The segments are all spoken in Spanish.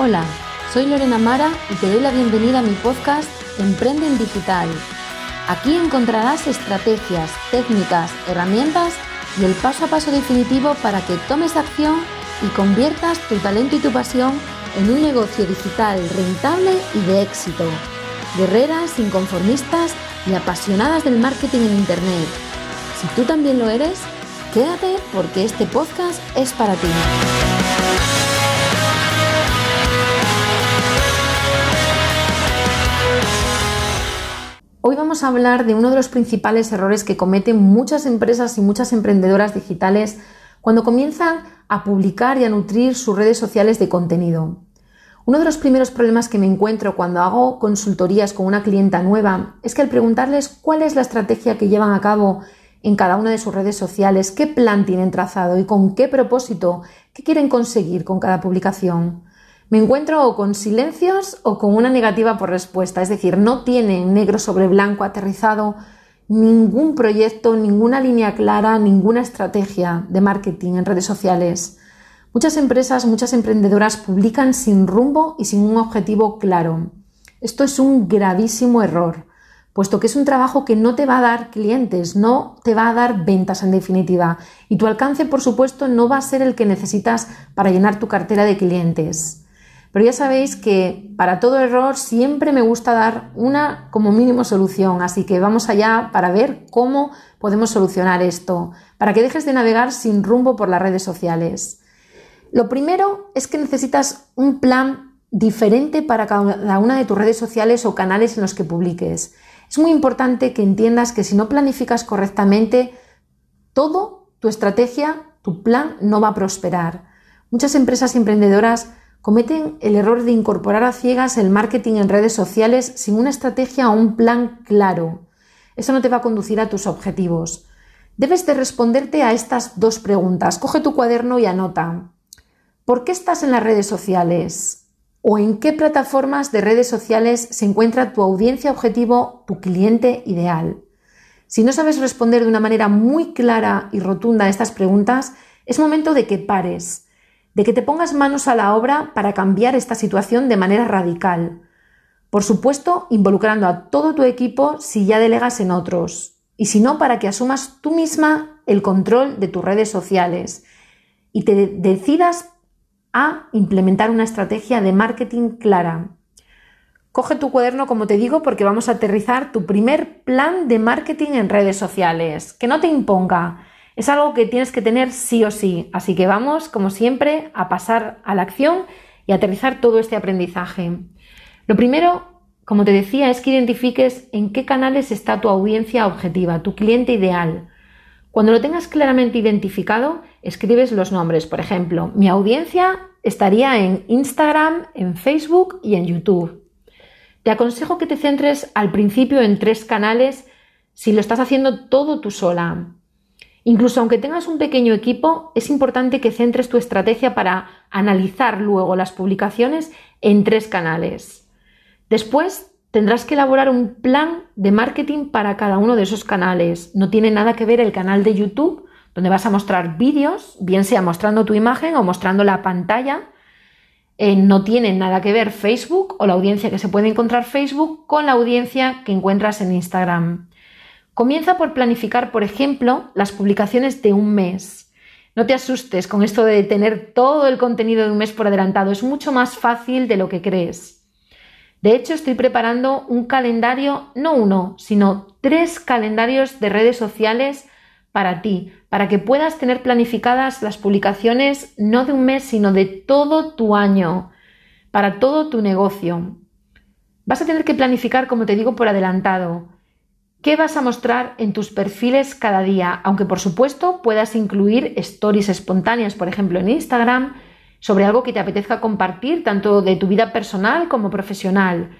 Hola, soy Lorena Mara y te doy la bienvenida a mi podcast Emprende en Digital. Aquí encontrarás estrategias, técnicas, herramientas y el paso a paso definitivo para que tomes acción y conviertas tu talento y tu pasión en un negocio digital rentable y de éxito. Guerreras, inconformistas y apasionadas del marketing en Internet. Si tú también lo eres, quédate porque este podcast es para ti. Hoy vamos a hablar de uno de los principales errores que cometen muchas empresas y muchas emprendedoras digitales cuando comienzan a publicar y a nutrir sus redes sociales de contenido. Uno de los primeros problemas que me encuentro cuando hago consultorías con una clienta nueva es que al preguntarles cuál es la estrategia que llevan a cabo en cada una de sus redes sociales, qué plan tienen trazado y con qué propósito, qué quieren conseguir con cada publicación, me encuentro o con silencios o con una negativa por respuesta, es decir, no tienen negro sobre blanco aterrizado ningún proyecto, ninguna línea clara, ninguna estrategia de marketing en redes sociales. Muchas empresas, muchas emprendedoras publican sin rumbo y sin un objetivo claro. Esto es un gravísimo error, puesto que es un trabajo que no te va a dar clientes, no te va a dar ventas en definitiva, y tu alcance, por supuesto, no va a ser el que necesitas para llenar tu cartera de clientes. Pero ya sabéis que para todo error siempre me gusta dar una como mínimo solución, así que vamos allá para ver cómo podemos solucionar esto, para que dejes de navegar sin rumbo por las redes sociales. Lo primero es que necesitas un plan diferente para cada una de tus redes sociales o canales en los que publiques. Es muy importante que entiendas que si no planificas correctamente, todo tu estrategia, tu plan no va a prosperar. Muchas empresas emprendedoras cometen el error de incorporar a ciegas el marketing en redes sociales sin una estrategia o un plan claro. Eso no te va a conducir a tus objetivos. Debes de responderte a estas dos preguntas. Coge tu cuaderno y anota. ¿Por qué estás en las redes sociales? ¿O en qué plataformas de redes sociales se encuentra tu audiencia objetivo, tu cliente ideal? Si no sabes responder de una manera muy clara y rotunda a estas preguntas, es momento de que pares de que te pongas manos a la obra para cambiar esta situación de manera radical. Por supuesto, involucrando a todo tu equipo si ya delegas en otros, y si no, para que asumas tú misma el control de tus redes sociales y te decidas a implementar una estrategia de marketing clara. Coge tu cuaderno, como te digo, porque vamos a aterrizar tu primer plan de marketing en redes sociales. Que no te imponga, es algo que tienes que tener sí o sí, así que vamos, como siempre, a pasar a la acción y aterrizar todo este aprendizaje. Lo primero, como te decía, es que identifiques en qué canales está tu audiencia objetiva, tu cliente ideal. Cuando lo tengas claramente identificado, escribes los nombres. Por ejemplo, mi audiencia estaría en Instagram, en Facebook y en YouTube. Te aconsejo que te centres al principio en tres canales si lo estás haciendo todo tú sola. Incluso aunque tengas un pequeño equipo, es importante que centres tu estrategia para analizar luego las publicaciones en tres canales. Después tendrás que elaborar un plan de marketing para cada uno de esos canales. No tiene nada que ver el canal de YouTube, donde vas a mostrar vídeos, bien sea mostrando tu imagen o mostrando la pantalla. Eh, no tiene nada que ver Facebook o la audiencia que se puede encontrar Facebook con la audiencia que encuentras en Instagram. Comienza por planificar, por ejemplo, las publicaciones de un mes. No te asustes con esto de tener todo el contenido de un mes por adelantado, es mucho más fácil de lo que crees. De hecho, estoy preparando un calendario, no uno, sino tres calendarios de redes sociales para ti, para que puedas tener planificadas las publicaciones no de un mes, sino de todo tu año, para todo tu negocio. Vas a tener que planificar, como te digo, por adelantado. ¿Qué vas a mostrar en tus perfiles cada día? Aunque por supuesto puedas incluir stories espontáneas, por ejemplo en Instagram, sobre algo que te apetezca compartir, tanto de tu vida personal como profesional,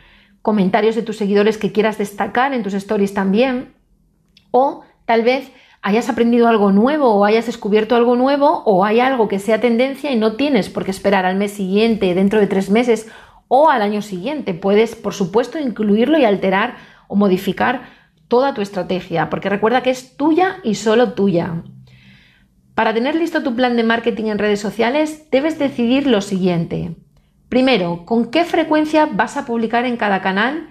comentarios de tus seguidores que quieras destacar en tus stories también, o tal vez hayas aprendido algo nuevo o hayas descubierto algo nuevo o hay algo que sea tendencia y no tienes por qué esperar al mes siguiente, dentro de tres meses o al año siguiente. Puedes, por supuesto, incluirlo y alterar o modificar toda tu estrategia, porque recuerda que es tuya y solo tuya. Para tener listo tu plan de marketing en redes sociales, debes decidir lo siguiente. Primero, ¿con qué frecuencia vas a publicar en cada canal?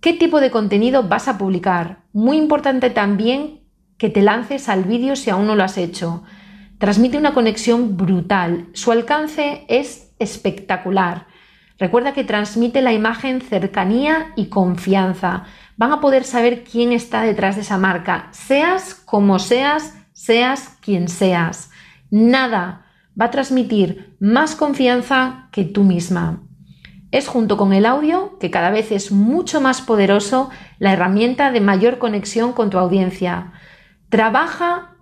¿Qué tipo de contenido vas a publicar? Muy importante también que te lances al vídeo si aún no lo has hecho. Transmite una conexión brutal. Su alcance es espectacular. Recuerda que transmite la imagen cercanía y confianza. Van a poder saber quién está detrás de esa marca, seas como seas, seas quien seas. Nada va a transmitir más confianza que tú misma. Es junto con el audio, que cada vez es mucho más poderoso, la herramienta de mayor conexión con tu audiencia. Trabaja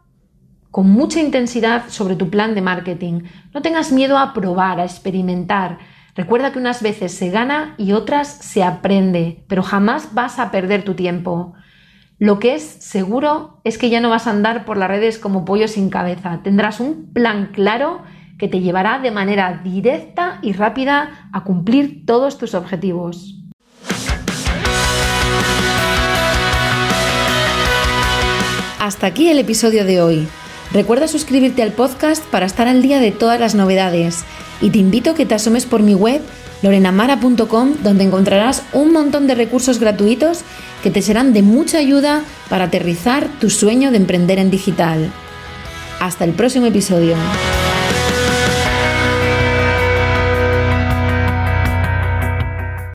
con mucha intensidad sobre tu plan de marketing. No tengas miedo a probar, a experimentar. Recuerda que unas veces se gana y otras se aprende, pero jamás vas a perder tu tiempo. Lo que es seguro es que ya no vas a andar por las redes como pollo sin cabeza. Tendrás un plan claro que te llevará de manera directa y rápida a cumplir todos tus objetivos. Hasta aquí el episodio de hoy. Recuerda suscribirte al podcast para estar al día de todas las novedades y te invito a que te asomes por mi web lorenamara.com donde encontrarás un montón de recursos gratuitos que te serán de mucha ayuda para aterrizar tu sueño de emprender en digital. Hasta el próximo episodio.